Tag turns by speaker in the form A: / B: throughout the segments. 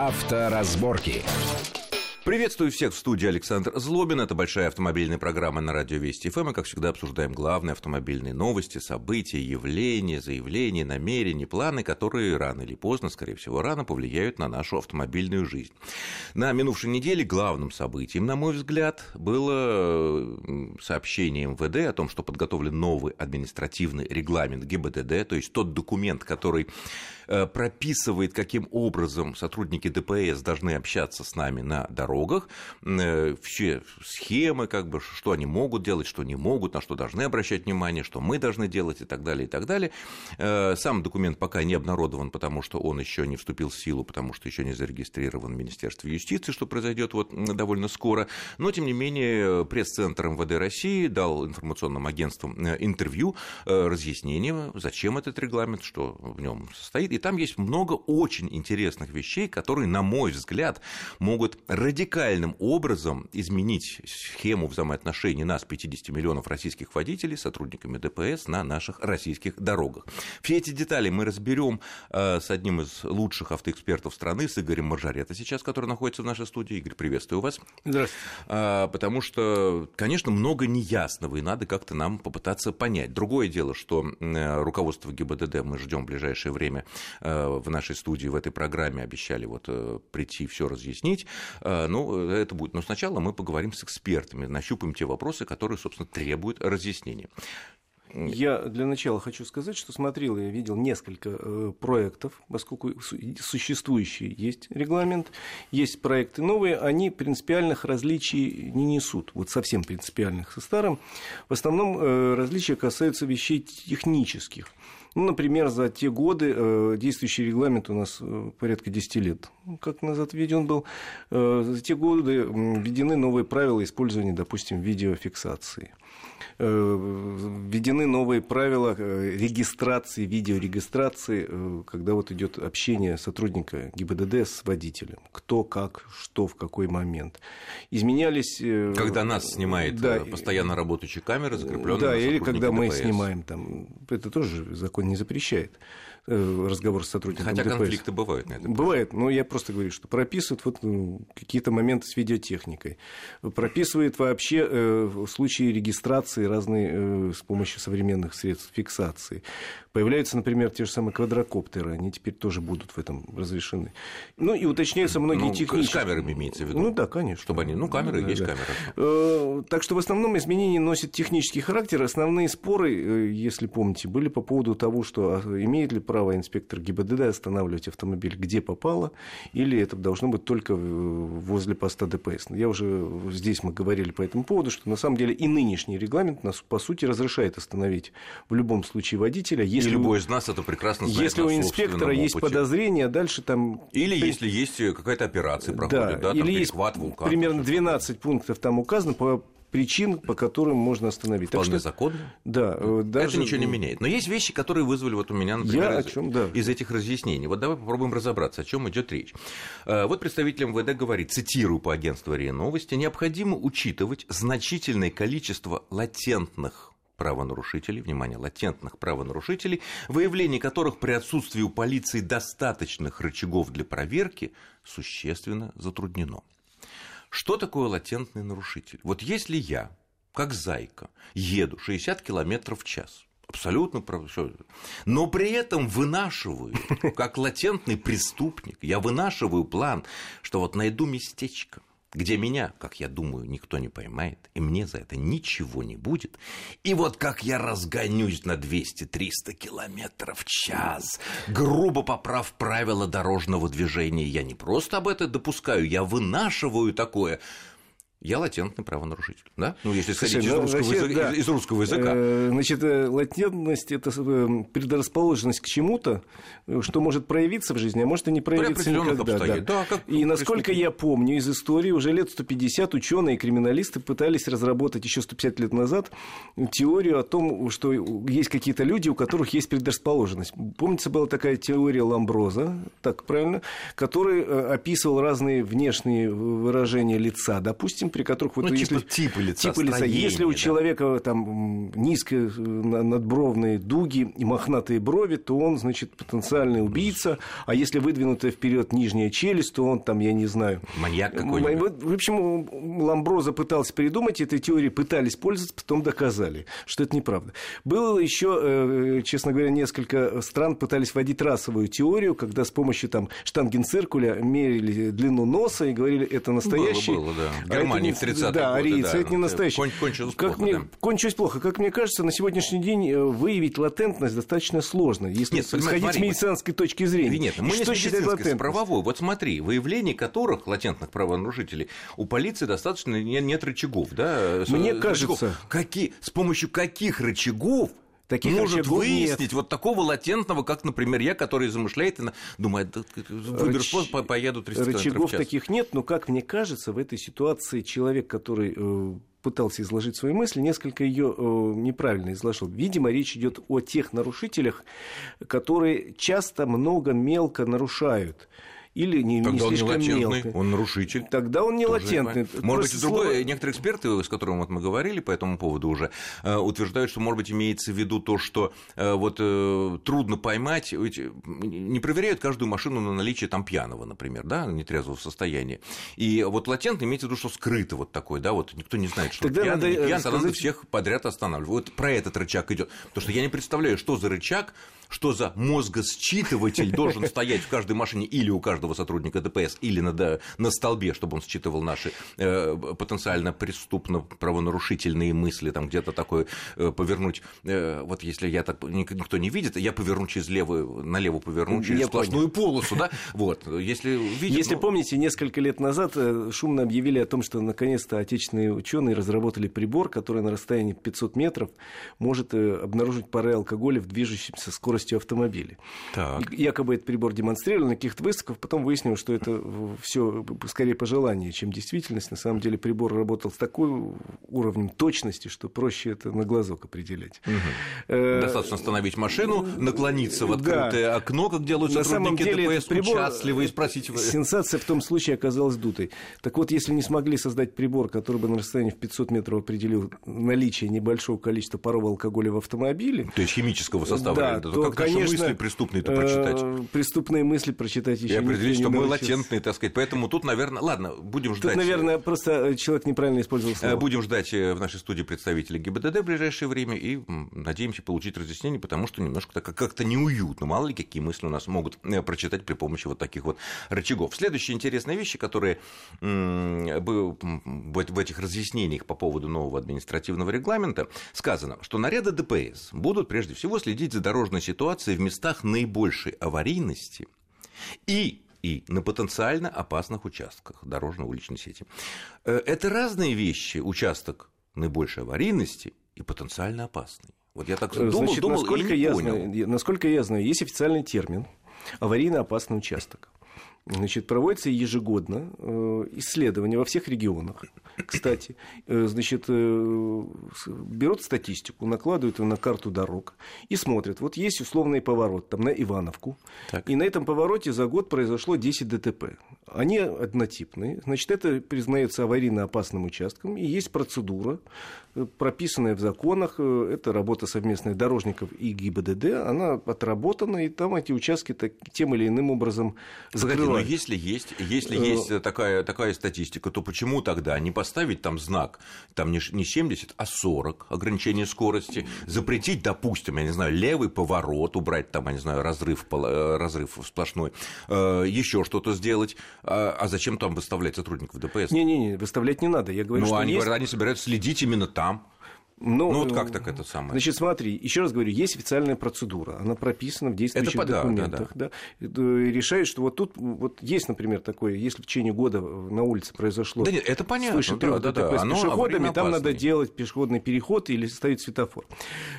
A: Авторазборки.
B: Приветствую всех в студии Александр Злобин. Это большая автомобильная программа на радио Вести ФМ. Мы, как всегда, обсуждаем главные автомобильные новости, события, явления, заявления, намерения, планы, которые рано или поздно, скорее всего, рано повлияют на нашу автомобильную жизнь. На минувшей неделе главным событием, на мой взгляд, было сообщение МВД о том, что подготовлен новый административный регламент ГИБДД, то есть тот документ, который прописывает, каким образом сотрудники ДПС должны общаться с нами на дорогах э, все схемы, как бы, что они могут делать, что не могут, на что должны обращать внимание, что мы должны делать и так далее, и так далее. Э, сам документ пока не обнародован, потому что он еще не вступил в силу, потому что еще не зарегистрирован в Министерстве юстиции, что произойдет вот довольно скоро. Но, тем не менее, пресс-центр МВД России дал информационным агентствам э, интервью, разъяснение, зачем этот регламент, что в нем состоит. И там есть много очень интересных вещей, которые, на мой взгляд, могут радикальным образом изменить схему взаимоотношений нас, 50 миллионов российских водителей, сотрудниками ДПС на наших российских дорогах. Все эти детали мы разберем э, с одним из лучших автоэкспертов страны, с Игорем Маржарета сейчас, который находится в нашей студии. Игорь, приветствую вас.
C: Здравствуйте.
B: А, потому что, конечно, много неясного, и надо как-то нам попытаться понять. Другое дело, что э, руководство ГИБДД мы ждем в ближайшее время э, в нашей студии, в этой программе обещали вот прийти все разъяснить ну, это будет. Но сначала мы поговорим с экспертами, нащупаем те вопросы, которые, собственно, требуют разъяснения.
C: Я для начала хочу сказать, что смотрел я видел несколько э, проектов, поскольку существующий есть регламент, есть проекты новые, они принципиальных различий не несут, вот совсем принципиальных со старым. В основном э, различия касаются вещей технических. Ну, например, за те годы э, действующий регламент у нас э, порядка 10 лет, как назад введен был, э, за те годы введены новые правила использования, допустим, видеофиксации. Э, введены новые правила э, регистрации, видеорегистрации, э, когда вот идет общение сотрудника ГИБДД с водителем. Кто, как, что, в какой момент. Изменялись...
B: Когда нас снимает да, постоянно работающая камера, закрепленная
C: Да, или когда мы снимаем там. Это тоже закон не запрещает. Разговор с сотрудником
B: Хотя
C: ДПС.
B: конфликты бывают на этом.
C: Бывает, но я просто говорю, что прописывают вот ну, какие-то моменты с видеотехникой. Прописывает вообще э, случаи регистрации разные э, с помощью современных средств фиксации. Появляются, например, те же самые квадрокоптеры, они теперь тоже будут в этом разрешены. Ну и уточняются многие ну, технические...
B: С камерами имеется в виду?
C: Ну да, конечно.
B: Чтобы они... Ну, камеры да, есть да. камеры.
C: Э, так что в основном изменения носят технический характер. Основные споры, э, если помните, были по поводу того, что а, имеет ли право инспектор ГИБДД останавливать автомобиль где попало, или это должно быть только возле поста ДПС. Я уже здесь мы говорили по этому поводу, что на самом деле и нынешний регламент нас, по сути, разрешает остановить в любом случае водителя,
B: если и любой из нас это прекрасно знает
C: Если у инспектора есть
B: опыте.
C: подозрение, дальше там...
B: Или если есть какая-то операция проходит, да, да
C: или есть вулкана, примерно 12 пунктов там указано по причин, по которым можно остановить.
B: Вполне так что, законно.
C: Да,
B: э, даже... Это ничего не меняет. Но есть вещи, которые вызвали вот у меня, например,
C: Я
B: из,
C: чем, да.
B: из этих разъяснений. Вот давай попробуем разобраться, о чем идет речь. Э, вот представитель МВД говорит, цитирую по агентству РИА Новости, необходимо учитывать значительное количество латентных правонарушителей, внимание, латентных правонарушителей, выявление которых при отсутствии у полиции достаточных рычагов для проверки существенно затруднено. Что такое латентный нарушитель? Вот если я, как зайка, еду 60 км в час, абсолютно все. Но при этом вынашиваю, как латентный преступник, я вынашиваю план, что вот найду местечко, где меня, как я думаю, никто не поймает, и мне за это ничего не будет. И вот как я разгонюсь на 200-300 километров в час, грубо поправ правила дорожного движения, я не просто об этом допускаю, я вынашиваю такое – я латентный правонарушитель, да? Ну, если исходить из, ну, русского значит, языка, да. из русского языка.
C: Э, значит, э, латентность – это э, предрасположенность к чему-то, что может проявиться в жизни, а может и не проявиться никогда. Да. Да, как и насколько я помню из истории, уже лет 150 ученые и криминалисты пытались разработать еще 150 лет назад теорию о том, что есть какие-то люди, у которых есть предрасположенность. Помните, была такая теория Ламброза, так правильно, который описывал разные внешние выражения лица, допустим, причин, при которых вот
B: ну,
C: если,
B: типа, типа лица,
C: типа лица если у
B: да?
C: человека там низкие надбровные дуги и мохнатые брови, то он, значит, потенциальный убийца, а если выдвинутая вперед нижняя челюсть, то он там, я не знаю...
B: Маньяк какой-нибудь.
C: В общем, Ламброза пытался придумать, этой теорией пытались пользоваться, потом доказали, что это неправда. Было еще, э, честно говоря, несколько стран пытались вводить расовую теорию, когда с помощью там штангенциркуля мерили длину носа и говорили, это настоящий...
B: Было, было, да. Германии а в 30-е
C: Да, арийцы,
B: да,
C: это не настоящий. Кон-
B: кончилось
C: как
B: плохо,
C: мне,
B: да.
C: Кончилось плохо. Как мне кажется, на сегодняшний день э, выявить латентность достаточно сложно, если
B: Нет,
C: исходить
B: смотри,
C: с медицинской точки зрения.
B: Нет, мы
C: что
B: не
C: считать
B: с
C: латентность?
B: правовой. Вот смотри, выявление которых, латентных правонарушителей, у полиции достаточно нет, нет рычагов. Да?
C: Мне
B: С-
C: кажется-
B: рычагов. Какие, с помощью каких рычагов
C: Таких
B: может выяснить
C: нет.
B: вот такого латентного, как, например, я, который замышляет и думает, да, выберу
C: Рыч-
B: способ, по- поеду 300 километров в
C: Рычагов таких нет, но, как мне кажется, в этой ситуации человек, который э, пытался изложить свои мысли, несколько ее э, неправильно изложил. Видимо, речь идет о тех нарушителях, которые часто много мелко нарушают. Или не, не
B: Тогда он не
C: слишком
B: латентный,
C: мелко.
B: он нарушитель.
C: Тогда он не
B: Тоже
C: латентный.
B: Может быть,
C: Просто
B: другой,
C: слово-
B: некоторые эксперты, с которыми вот мы говорили по этому поводу уже, э, утверждают, что, может быть, имеется в виду то, что э, вот э, трудно поймать, не проверяют каждую машину на наличие там пьяного, например, да, нетрезвого состояния. И вот латентно имеется в виду, что скрыто вот такой, да, вот никто не знает, что
C: Тогда
B: пьяный,
C: надо,
B: не пьян, тогда надо
C: сказать-
B: всех подряд останавливать. Вот про этот рычаг идет. Потому что я не представляю, что за рычаг, что за мозгосчитыватель должен стоять в каждой машине или у каждого сотрудника ДПС, или на, на столбе, чтобы он считывал наши э, потенциально преступно правонарушительные мысли, там где-то такое э, повернуть. Э, вот если я так ник- никто не видит, я поверну через левую, налево поверну через
C: Я
B: сплошную полосу, да? Вот. Если видит,
C: Если
B: ну,
C: помните, несколько лет назад э, шумно объявили о том, что наконец-то отечественные ученые разработали прибор, который на расстоянии 500 метров может э, обнаружить пары алкоголя в движущемся скоростью автомобиля.
B: Так.
C: Якобы этот прибор демонстрировали на каких-то выставках, потом выяснилось, что это все скорее пожелание, чем действительность. На самом деле прибор работал с такой уровнем точности, что проще это на глазок определять. Э,
B: Достаточно остановить машину, наклониться в
C: да.
B: открытое окно, как делают
C: На самом деле
B: ДПС,
C: прибор,
B: участливо и спросить...
C: Сенсация в том случае оказалась дутой. Так вот, если не смогли создать прибор, который бы на расстоянии в 500 метров определил наличие небольшого количества паров алкоголя в автомобиле,
B: То есть химического состава,
C: да,
B: то, как наши
C: конечно,
B: мысли преступные-то
C: э,
B: прочитать?
C: преступные мысли прочитать еще
B: И определить, что мы латентные, так сказать. Поэтому тут, наверное... Ладно, будем
C: Тут,
B: ждать...
C: наверное, просто человек неправильно использовал
B: э,
C: слово.
B: Будем ждать э, в нашей студии представителей ГИБДД в ближайшее время и надеемся получить разъяснение, потому что немножко так, как-то неуютно. Мало ли, какие мысли у нас могут э, прочитать при помощи вот таких вот рычагов. Следующие интересные вещи, которые в этих разъяснениях по поводу нового административного регламента сказано, что наряды ДПС будут прежде всего следить за дорожной ситуацией в местах наибольшей аварийности и и на потенциально опасных участках дорожно-уличной сети. Э, Это разные вещи, участок наибольшей аварийности и потенциально опасный. Вот я так
C: Э,
B: думал,
C: Значит,
B: думал
C: насколько,
B: и не
C: я
B: понял.
C: знаю, насколько я знаю, есть официальный термин аварийно опасный участок. Значит, проводится ежегодно э, исследование во всех регионах. Кстати, э, значит, э, берут статистику, накладывают ее на карту дорог и смотрят. Вот есть условный поворот там на Ивановку,
B: Так.
C: и на этом повороте за год произошло 10 ДТП. Они однотипные. Значит, это признается аварийно опасным участком, и есть процедура, прописанная в законах. Это работа совместная дорожников и ГИБДД. Она отработана, и там эти участки так- тем или иным образом
B: Но
C: закрывают.
B: если есть, если
C: Э,
B: есть такая, такая статистика, то почему тогда не поставить там знак, там не ш- не 70, а 40, ограничение скорости, запретить, допустим, я не знаю, левый поворот, убрать там, я не знаю, разрыв, э, разрыв сплошной, еще что-то сделать, а а зачем там выставлять сотрудников ДПС?
C: Не-не-не, выставлять не надо. Я говорю,
B: ну,
C: что
B: они
C: есть...
B: говорят, они собираются следить именно там.
C: Ну,
B: Ну, вот
C: э,
B: как так это самое?
C: Значит, смотри, еще раз говорю, есть официальная процедура, она прописана в действующих
B: Это по- да,
C: документах. Да, И решает, что вот тут вот есть, например, такое, если в течение года на улице произошло
B: Да нет, это понятно,
C: свыше
B: да, да, да,
C: ДТП с пешеходами, там надо делать пешеходный переход или ставить светофор.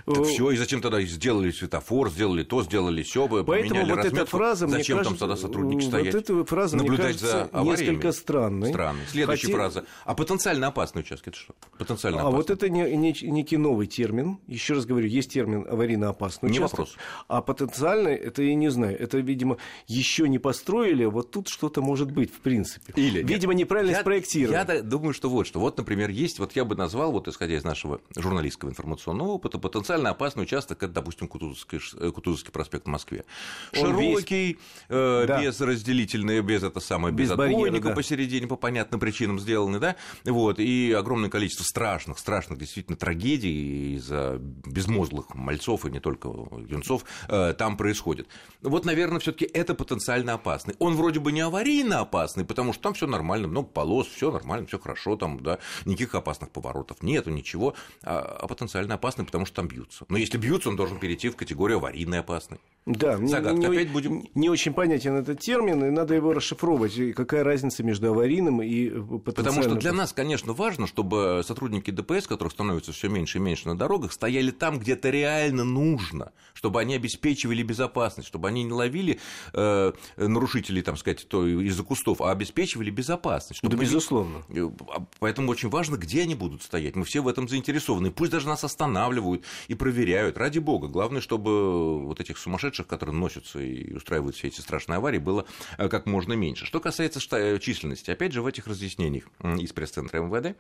B: Так
C: Э,
B: все, и зачем тогда сделали светофор, сделали то, сделали все,
C: Поэтому
B: поменяли
C: вот эта
B: разметку?
C: фраза, мне
B: Зачем
C: кажется,
B: там тогда сотрудники
C: вот
B: стоять?
C: эта фраза, мне кажется,
B: за авариями?
C: несколько странной.
B: Странно. Следующая
C: Хотя-
B: фраза. А потенциально опасный участок это что? Потенциально
C: А вот
B: опасный.
C: это не, не- некий новый термин. Еще раз говорю, есть термин аварийно опасный
B: Не вопрос.
C: А потенциальный, это я не знаю. Это, видимо, еще не построили, вот тут что-то может быть, в принципе.
B: Или,
C: видимо,
B: нет,
C: неправильно
B: я,
C: спроектировано.
B: Я думаю, что вот что. Вот, например, есть, вот я бы назвал, вот исходя из нашего журналистского информационного опыта, потенциально опасный участок, это, допустим, Кутузовский, э, Кутузовский проспект в Москве. Он Широкий, весь... э, да. без разделительной, без это самое, без, без отбойника да. посередине, по понятным причинам сделаны, да, вот, и огромное количество страшных, страшных действительно трагедий из-за безмозглых мальцов и не только юнцов э, там происходит. Вот, наверное, все таки это потенциально опасный. Он вроде бы не аварийно опасный, потому что там все нормально, много полос, все нормально, все хорошо, там, да, никаких опасных поворотов нету, ничего, а, а потенциально опасный, потому что там бьются. Но если бьются, он должен перейти в категорию аварийный опасный.
C: Да, Загадка. Не, опять будем... не очень понятен этот термин, и надо его расшифровывать. Какая разница между аварийным и потенциальным?
B: Потому что для нас, конечно, важно, чтобы сотрудники ДПС, которых становится все меньше и меньше на дорогах, стояли там, где это реально нужно, чтобы они обеспечивали безопасность, чтобы они не ловили э, нарушителей, там сказать, то из-за кустов, а обеспечивали безопасность. Чтобы
C: да, безусловно.
B: Э, а, поэтому очень важно, где они будут стоять. Мы все в этом заинтересованы. Пусть даже нас останавливают и проверяют. Ради бога. Главное, чтобы вот этих сумасшедших сумасшедших, которые носятся и устраивают все эти страшные аварии, было э, как можно меньше. Что касается э, численности, опять же, в этих разъяснениях из пресс-центра МВД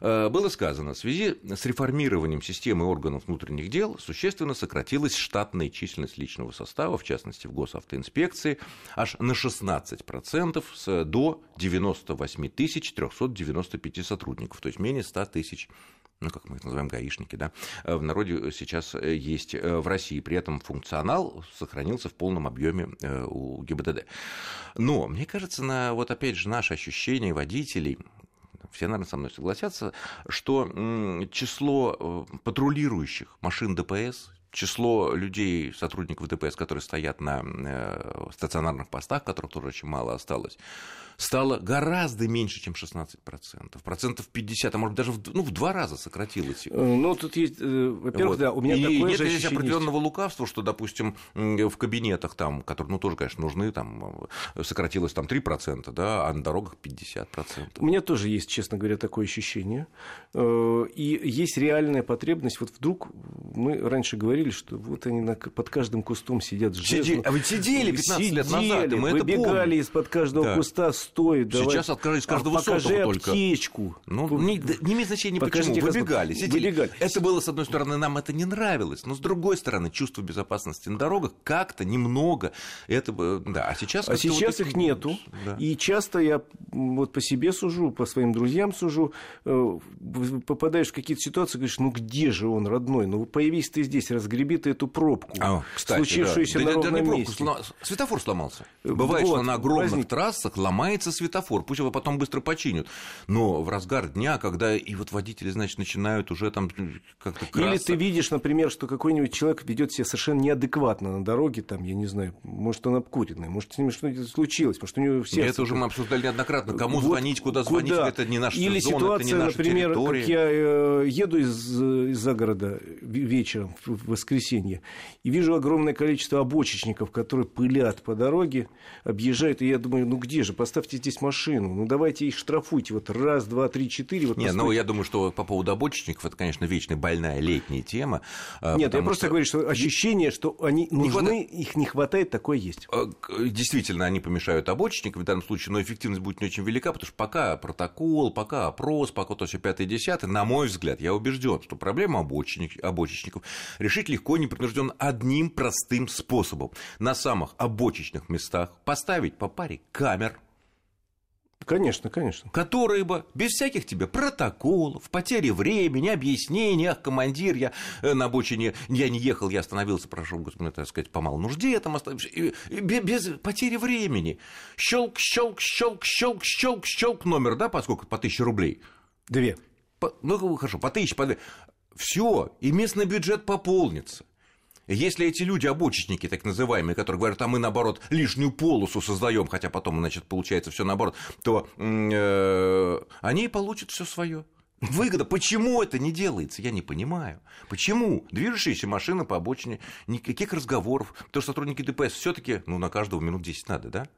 B: э, было сказано, в связи с реформированием системы органов внутренних дел существенно сократилась штатная численность личного состава, в частности, в госавтоинспекции, аж на 16% с, до 98 395 сотрудников, то есть менее 100 тысяч ну, как мы их называем, гаишники, да, в народе сейчас э, есть э, в России. При этом функционал сохранился в полном объеме э, у ГИБДД. Но, мне кажется, на, вот опять же, наше ощущение водителей, все, наверное, со мной согласятся, что число патрулирующих машин ДПС число людей, сотрудников ДПС, которые стоят на стационарных постах, которых тоже очень мало осталось, стало гораздо меньше, чем 16%. Процентов 50, а может даже в, ну, в два раза сократилось.
C: Э, ну, тут есть, э, во-первых, вот. да, у меня
B: и
C: такое
B: нет
C: же
B: здесь определенного лукавства, что, допустим, в кабинетах, там, которые, ну, тоже, конечно, нужны, там, сократилось там 3%, да, а на дорогах 50%.
C: У меня тоже есть, честно говоря, такое ощущение. Э, и есть реальная потребность. Вот вдруг мы раньше говорили, что вот они на, под каждым кустом сидят
B: Сиди... А вы сидели 15 сидели, лет назад, и мы
C: выбегали из-под каждого да. куста стоит.
B: Сейчас давай. открылись каждого
C: а покажи
B: только.
C: аптечку.
B: Ну, не, не имеет значения, Покажите, почему. Выбегали, сидели. Выбегали. Это было, с одной стороны, нам это не нравилось, но с другой стороны, чувство безопасности на дорогах как-то немного. Это, да, а сейчас...
C: А сейчас вот их нету. Да. И часто я вот по себе сужу, по своим друзьям сужу, э, попадаешь в какие-то ситуации, говоришь, ну где же он, родной? Ну появись ты здесь, разгреби ты эту пробку,
B: а, кстати,
C: случившуюся
B: да.
C: на
B: да,
C: ровном
B: да,
C: месте.
B: Светофор сломался. Бывает, вот, что на огромных праздник... трассах ломается ломается светофор, пусть его потом быстро починят. Но в разгар дня, когда и вот водители, значит, начинают уже там как-то красться.
C: Или ты видишь, например, что какой-нибудь человек ведет себя совершенно неадекватно на дороге, там, я не знаю, может, он обкуренный, может, с ним что-то случилось, может, у него сердце...
B: Это уже мы обсуждали неоднократно. Кому вот звонить, куда звонить, куда? это не наша
C: Или
B: зона,
C: ситуация,
B: это не наша
C: например,
B: территория.
C: как я э, еду из, из-за города вечером в воскресенье и вижу огромное количество обочечников, которые пылят по дороге, объезжают, и я думаю, ну где же, поставьте здесь машину. Ну, давайте их штрафуйте. Вот раз, два, три, четыре. Вот
B: Нет, ну, я думаю, что по поводу обочечников, это, конечно, вечная больная летняя тема.
C: А, Нет, я просто что... говорю, что ощущение, что они нужны, не хватает... их не хватает, такое есть. А,
B: действительно, они помешают обочечникам в данном случае, но эффективность будет не очень велика, потому что пока протокол, пока опрос, пока то все пятое, десятое, на мой взгляд, я убежден, что проблему обочечник, обочечников решить легко, непринужденно одним простым способом. На самых обочечных местах поставить по паре камер,
C: Конечно, конечно.
B: Которые бы без всяких тебе протоколов, потери времени, объяснений, ах, командир, я э, на обочине, я не ехал, я остановился, прошу, господи, так сказать, по малой нужде, я там остановился, без потери времени. Щелк, щелк, щелк, щелк, щелк, щелк номер, да, поскольку по тысяче рублей?
C: Две.
B: По, ну, хорошо, по тысяче, по две. Все, и местный бюджет пополнится. Если эти люди, обочечники так называемые, которые говорят, а мы наоборот лишнюю полосу создаем, хотя потом, значит, получается все наоборот, то э, они получат все свое. Выгода. Почему это не делается, я не понимаю. Почему? Движущаяся машина по обочине, никаких разговоров. Потому что сотрудники ДПС все таки ну, на каждого минут 10 надо, да?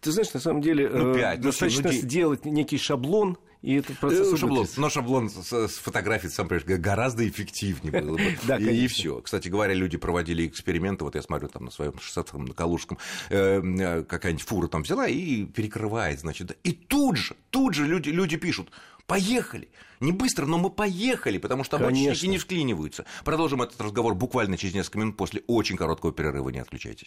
C: Ты знаешь, на самом деле ну, 5, достаточно ну, сделать некий шаблон, и этот процесс
B: э, шаблон, Но шаблон с, с фотографией, сам понимаешь, гораздо эффективнее было бы. да, и, и все. Кстати говоря, люди проводили эксперименты, вот я смотрю там на своем 60 на Калужском, э, э, какая-нибудь фура там взяла и перекрывает, значит. И тут же, тут же люди, люди пишут, поехали. Не быстро, но мы поехали, потому что обочинники не вклиниваются. Продолжим этот разговор буквально через несколько минут после очень короткого перерыва. Не отключайтесь.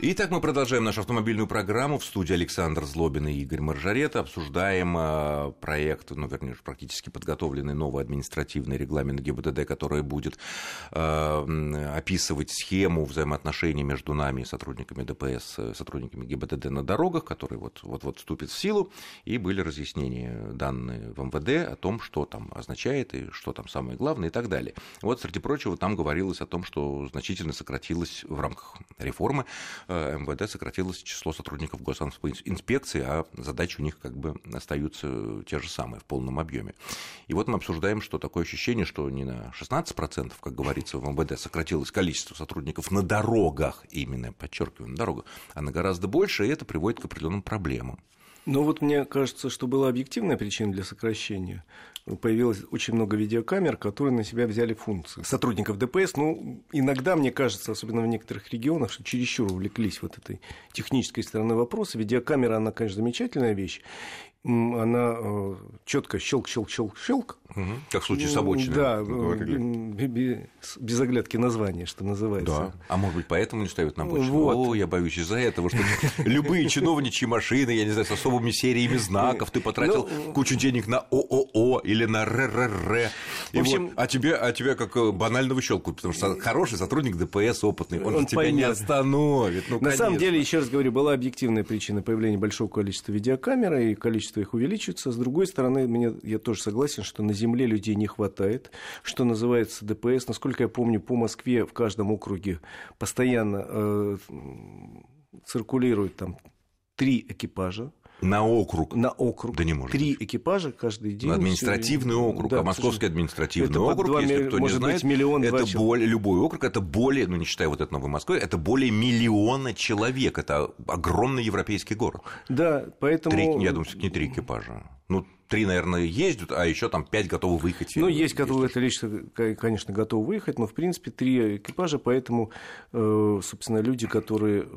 B: Итак, мы продолжаем нашу автомобильную программу. В студии Александр Злобин и Игорь Маржарет. Обсуждаем э, проект, ну, вернее, практически подготовленный новый административный регламент ГИБДД, который будет э, описывать схему взаимоотношений между нами, сотрудниками ДПС, э, сотрудниками ГИБДД на дорогах, который вот-вот вступит в силу. И были разъяснения данные в МВД о том, что там означает и что там самое главное и так далее. Вот, среди прочего, там говорилось о том, что значительно сократилось в рамках реформы Э, МВД сократилось число сотрудников госинспекции, а задачи у них как бы остаются те же самые в полном объеме. И вот мы обсуждаем, что такое ощущение, что не на 16%, как говорится в МВД, сократилось количество сотрудников на дорогах, именно, подчеркиваю, на дорогах, а на гораздо больше, и это приводит к определенным проблемам.
C: Ну вот мне кажется, что была объективная причина для сокращения появилось очень много видеокамер, которые на себя взяли функции сотрудников ДПС. Ну, иногда, мне кажется, особенно в некоторых регионах, что чересчур увлеклись вот этой технической стороны вопроса. Видеокамера, она, конечно, замечательная вещь она э, четко щелк, щелк, щелк, щелк.
B: Угу. Как в случае с обочиной.
C: Да, без оглядки названия, что называется. Да.
B: А может быть, поэтому не ставят на обочину? Вот. О, я боюсь из-за этого, что любые чиновничьи машины, я не знаю, с особыми сериями знаков, ты потратил ну, кучу денег на ООО или на РРР. В общем, а тебе, а тебя как э, банального щелку, потому что хороший сотрудник ДПС опытный, он, тебя не остановит.
C: Ну, на самом деле, еще раз говорю, была объективная причина появления большого количества видеокамер и количество количество их увеличится. С другой стороны, мне, я тоже согласен, что на земле людей не хватает, что называется ДПС. Насколько я помню, по Москве в каждом округе постоянно э, циркулирует там три экипажа
B: на округ.
C: На округ.
B: Да не может
C: Три быть. экипажа каждый день. На
B: административный все... округ. Да, а московский административный это округ, 2, если кто не знает, миллион, это более, любой округ, это более, ну не считая вот это Новой Москвы, это более миллиона человек. Это огромный европейский город.
C: Да, поэтому...
B: Три, я думаю, не три экипажа. Ну, три, наверное, ездят, а еще там пять готовы выехать.
C: Ну, есть, которые, это лишь, конечно, готовы выехать, но, в принципе, три экипажа, поэтому, э, собственно, люди, которые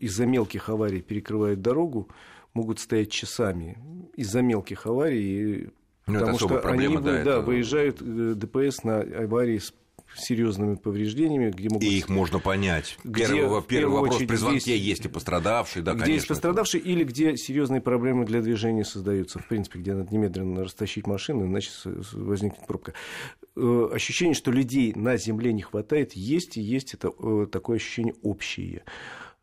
C: из-за мелких аварий перекрывают дорогу, могут стоять часами из-за мелких аварий. Ну, потому что проблема, они да, да, это... выезжают э, ДПС на аварии с серьезными повреждениями, где могут...
B: И их можно понять. Где, первый, первый вопрос при звонке есть, есть и пострадавшие, да,
C: где
B: конечно.
C: есть пострадавшие это... или где серьезные проблемы для движения создаются, в принципе, где надо немедленно растащить машину, иначе возникнет пробка. Э, ощущение, что людей на земле не хватает, есть и есть это э, такое ощущение общее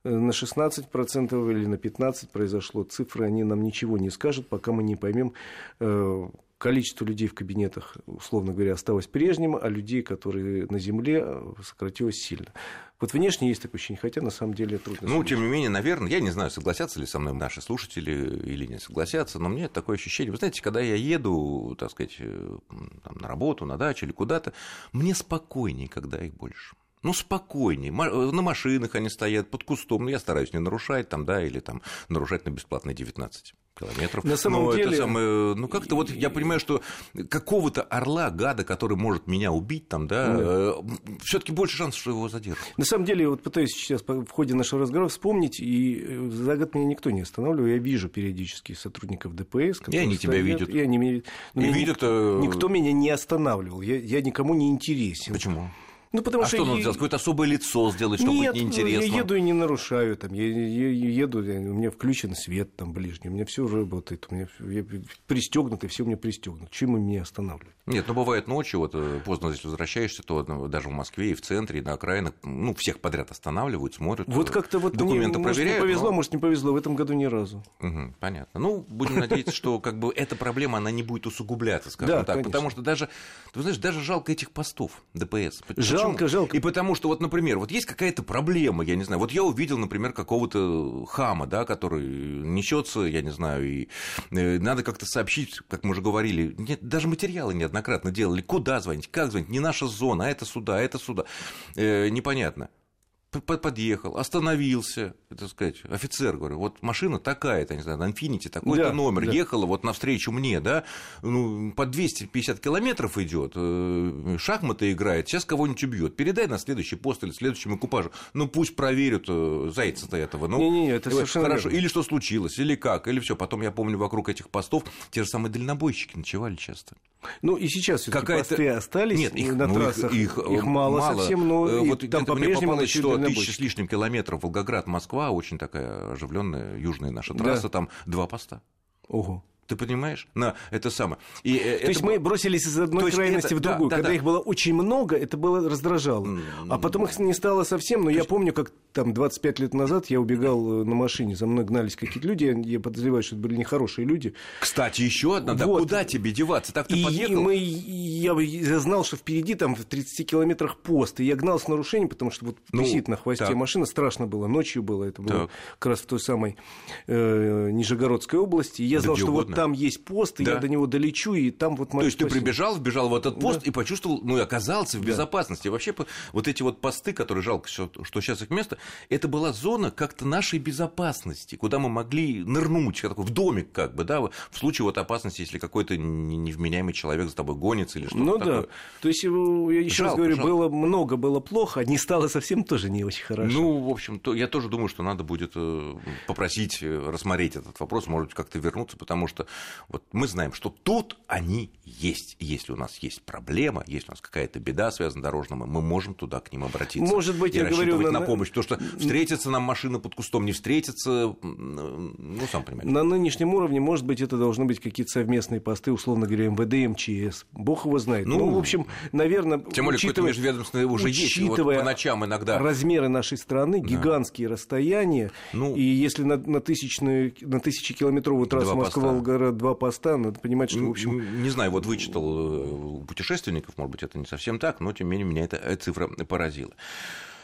C: на 16% или на 15% произошло. Цифры, они нам ничего не скажут, пока мы не поймем э, количество людей в кабинетах, условно говоря, осталось прежним, а людей, которые на земле, э, сократилось сильно. Вот внешне есть такое ощущение, хотя на самом деле трудно.
B: Ну, тем не менее, наверное, я не знаю, согласятся ли со мной наши слушатели или не согласятся, но мне такое ощущение. Вы знаете, когда я еду, так сказать, э, там, на работу, на дачу или куда-то, мне спокойнее, когда их больше ну, спокойнее. На машинах они стоят под кустом. Ну, я стараюсь не нарушать там, да, или там нарушать на бесплатные 19 километров.
C: На самом Но деле... Это
B: самое, ну, как-то вот я понимаю, что какого-то орла, гада, который может меня убить, там, да, да. все таки больше шансов, что его задержат.
C: На самом деле, вот пытаюсь сейчас в ходе нашего разговора вспомнить, и э, за год меня никто не останавливал. Я вижу периодически сотрудников ДПС.
B: И они тебя видят.
C: И они меня,
B: и видят... Э,
C: никто меня не останавливал. Я, я никому не интересен.
B: Почему?
C: Ну, потому
B: а что, что нужно сделать? Какое-то особое лицо сделать, чтобы
C: Нет,
B: быть неинтересно?
C: я еду и не нарушаю. Там, я, я еду, у меня включен свет там ближний, у меня все работает, у меня я пристегнут, и все у меня пристегнут. Чем меня останавливать?
B: Нет, ну бывает ночью, вот э, поздно, если возвращаешься, то ну, даже в Москве и в центре, и на окраинах, ну, всех подряд останавливают, смотрят.
C: Вот э, как-то вот
B: документы
C: мне,
B: проверяют.
C: Может, не повезло,
B: но...
C: может, не повезло, в этом году ни разу.
B: Угу, понятно. Ну, будем надеяться, что как бы эта проблема, она не будет усугубляться, скажем так. Потому что даже, ты знаешь, даже жалко этих постов ДПС.
C: Жалко, Жалко, жалко.
B: И потому что, вот, например, вот есть какая-то проблема, я не знаю, вот я увидел, например, какого-то хама, да, который несется, я не знаю, и э, надо как-то сообщить, как мы уже говорили, нет, даже материалы неоднократно делали, куда звонить, как звонить, не наша зона, а это сюда, а это сюда, э, непонятно подъехал, остановился, так сказать, офицер, говорю, вот машина такая-то, не знаю, на Infiniti такой-то да, номер, да. ехала вот навстречу мне, да, ну, по 250 километров идет, э, шахматы играет, сейчас кого-нибудь убьет, передай на следующий пост или следующему экипажу, ну, пусть проверят э, зайца-то этого, ну,
C: не, не, это совершенно
B: хорошо, верно. или что случилось, или как, или все, потом я помню, вокруг этих постов те же самые дальнобойщики ночевали часто.
C: Ну, и сейчас все посты остались
B: Нет, их,
C: на
B: ну,
C: трассах,
B: их,
C: их, их мало, мало совсем, но
B: э, вот
C: там по-прежнему
B: что тысячи с лишним километров Волгоград-Москва, очень такая оживленная южная наша трасса, да. там два поста.
C: Ого.
B: Ты понимаешь? На это самое. И,
C: э, То это есть было... мы бросились из одной крайности это... в другую. Да, Когда да, их было очень много, это было раздражало. А потом их не стало совсем. Но То я есть... помню, как там 25 лет назад я убегал э, на машине, за мной гнались какие-то люди, я подозреваю, что это были нехорошие люди.
B: Кстати, еще одна, да вот. куда тебе деваться? Так ты
C: и,
B: подъехал?
C: И мы, я, я знал, что впереди там в 30 километрах пост, и я гнал с нарушением, потому что вот ну, висит на хвосте так. машина, страшно было, ночью было, это было так. как раз в той самой э, Нижегородской области, и я да знал, что угодно. вот там есть пост, и да. я до него долечу, и там вот...
B: То есть ты прибежал, вбежал в этот пост да. и почувствовал, ну и оказался в безопасности. И вообще вот эти вот посты, которые жалко, что сейчас их место, это была зона как-то нашей безопасности, куда мы могли нырнуть, такой, в домик как бы, да, в случае вот опасности, если какой-то невменяемый человек за тобой гонится или что-то
C: Ну
B: такое.
C: да, то есть, э, я еще раз говорю, жалко. было много, было плохо, не стало совсем тоже не очень хорошо.
B: Ну, в общем, то, я тоже думаю, что надо будет э, попросить э, рассмотреть этот вопрос, может быть, как-то вернуться, потому что вот мы знаем, что тут они есть. Если у нас есть проблема, если у нас какая-то беда связана с дорожным, мы можем туда к ним обратиться.
C: Может быть, я говорю
B: на... на помощь, потому что встретится нам машина под кустом, не встретится, ну, сам понимаешь.
C: На нынешнем уровне, может быть, это должны быть какие-то совместные посты, условно говоря, МВД, МЧС. Бог его знает. Ну, ну в общем, наверное,
B: тем более, какое-то межведомственное уже есть, вот по ночам иногда.
C: размеры нашей страны, да. гигантские расстояния, ну, и если на, на, тысячную, на тысячекилометровую трассу Москва-Волгоград два поста, надо понимать, что, в общем...
B: Не знаю, вот вычитал э, путешественников, может быть, это не совсем так, но, тем не менее, меня эта цифра поразила.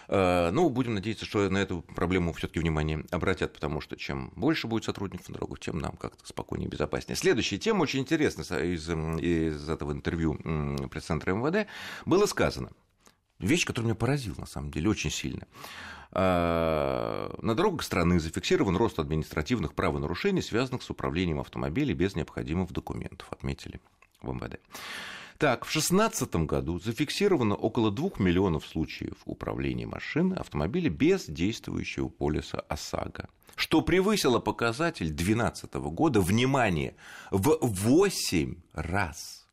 B: Э, ну, будем надеяться, что на эту проблему все-таки внимание обратят, потому что чем больше будет сотрудников на дорогах, тем нам как-то спокойнее и безопаснее. Следующая тема очень интересная из, из этого интервью пресс-центра МВД. Было сказано, вещь, которая меня поразила, на самом деле, очень сильно. Э, на дорогах страны зафиксирован рост административных правонарушений, связанных с управлением автомобилей без необходимых документов, отметили в МВД. Так, в 2016 году зафиксировано около 2 миллионов случаев управления машиной автомобиля без действующего полиса ОСАГО, что превысило показатель 2012 года, внимание, в 8 раз.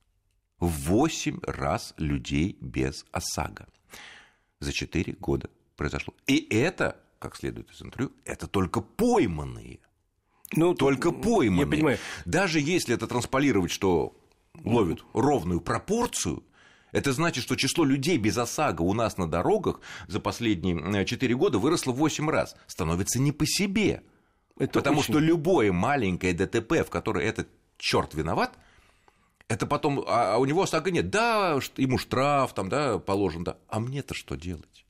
B: В 8 раз людей без ОСАГО за 4 года произошло. И это, как следует из интервью, это только пойманные. Ну, только пойманные. Я понимаю. Даже если это трансполировать, что ловит ровную пропорцию, это значит, что число людей без ОСАГО у нас на дорогах за последние 4 года выросло в 8 раз. Становится не по себе. Это потому очень... что любое маленькое ДТП, в которое этот черт виноват, это потом, а, а у него ОСАГО нет. Да, ему штраф там, да, положен, да. А мне-то что делать?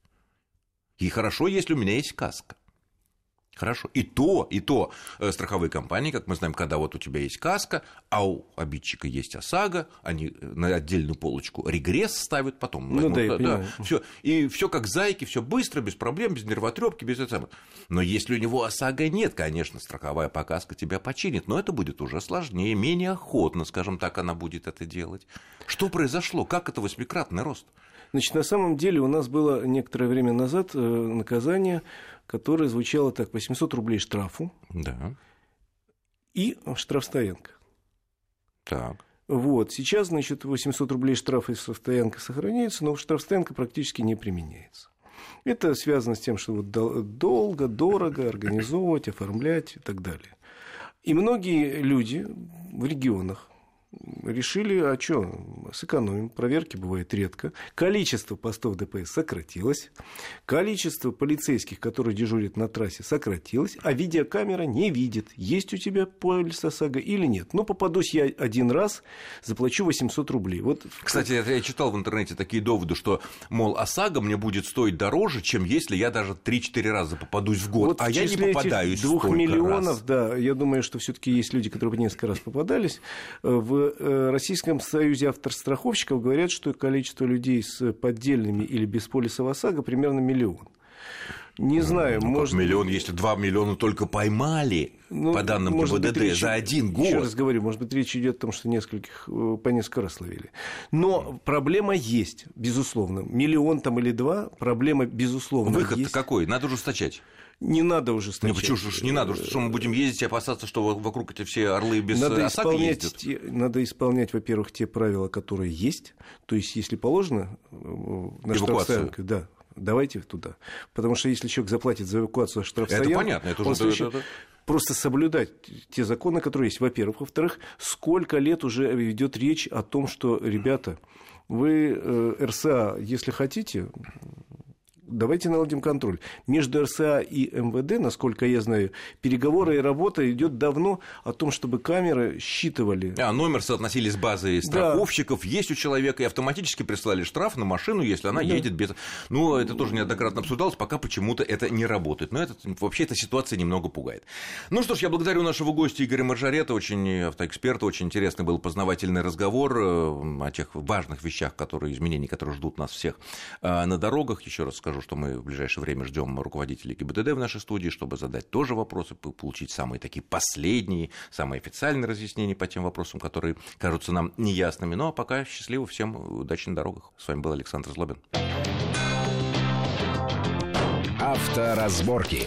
B: И хорошо, если у меня есть каска. Хорошо. И то, и то э, страховые компании, как мы знаем, когда вот у тебя есть каска, а у обидчика есть ОСАГО, они э, на отдельную полочку регресс ставят потом.
C: Ну, возьмут, да, я
B: да, всё. И все как зайки, все быстро, без проблем, без нервотрепки, без этого. Но если у него ОСАГО нет, конечно, страховая показка тебя починит, но это будет уже сложнее, менее охотно, скажем так, она будет это делать. Что произошло? Как это восьмикратный рост?
C: Значит, на самом деле у нас было некоторое время назад э, наказание которая звучала так, 800 рублей штрафу
B: да.
C: и штрафстоянка.
B: Так.
C: Вот. Сейчас, значит, 800 рублей штрафа и штрафстоянка сохраняется, но штрафстоянка практически не применяется. Это связано с тем, что вот долго, дорого организовывать, оформлять и так далее. И многие люди в регионах решили, а что, сэкономим, проверки бывает редко, количество постов ДПС сократилось, количество полицейских, которые дежурят на трассе, сократилось, а видеокамера не видит, есть у тебя полис ОСАГО или нет. Но попадусь я один раз, заплачу 800 рублей. Вот...
B: Кстати, я читал в интернете такие доводы, что, мол, ОСАГО мне будет стоить дороже, чем если я даже 3-4 раза попадусь в год,
C: вот
B: а я не попадаюсь
C: двух миллионов,
B: раз.
C: да, я думаю, что все таки есть люди, которые несколько раз попадались. В э, Российском Союзе авторстраховщиков говорят, что количество людей с поддельными или без полиса ОСАГО примерно миллион. Не знаю,
B: ну,
C: может...
B: миллион, если 2 миллиона только поймали, ну, по данным ГИБДД, речь... за один год.
C: Еще раз говорю, может быть, речь идет о том, что нескольких э, по несколько раз ловили. Но проблема есть, безусловно. Миллион там или два, проблема, безусловно,
B: Выход
C: есть.
B: какой? Надо ужесточать.
C: Не надо ужесточать.
B: Ну, почему же не надо? Что мы будем ездить и опасаться, что вокруг эти все орлы без
C: надо
B: ОСАГО
C: исполнять,
B: ездят?
C: надо исполнять, во-первых, те правила, которые есть. То есть, если положено э, на штрафстоянке, да, давайте туда. Потому что если человек заплатит за эвакуацию штрафстоянку...
B: Это понятно, это уже...
C: Случае... Это... Просто соблюдать те законы, которые есть, во-первых. Во-вторых, сколько лет уже идет речь о том, что, ребята, вы э, РСА, если хотите, давайте наладим контроль. Между РСА и МВД, насколько я знаю, переговоры и работа идет давно о том, чтобы камеры считывали.
B: А номер соотносили с базой страховщиков, да. есть у человека, и автоматически прислали штраф на машину, если она да. едет без... Ну, это тоже неоднократно обсуждалось, пока почему-то это не работает. Но это, вообще эта ситуация немного пугает. Ну что ж, я благодарю нашего гостя Игоря Маржарета, очень автоэксперта, очень интересный был познавательный разговор э, о тех важных вещах, которые, изменений, которые ждут нас всех э, на дорогах. Еще раз скажу, что мы в ближайшее время ждем руководителей ГИБДД в нашей студии, чтобы задать тоже вопросы, получить самые такие последние, самые официальные разъяснения по тем вопросам, которые кажутся нам неясными. Ну а пока счастливо всем, удачи на дорогах. С вами был Александр Злобин.
A: Авторазборки.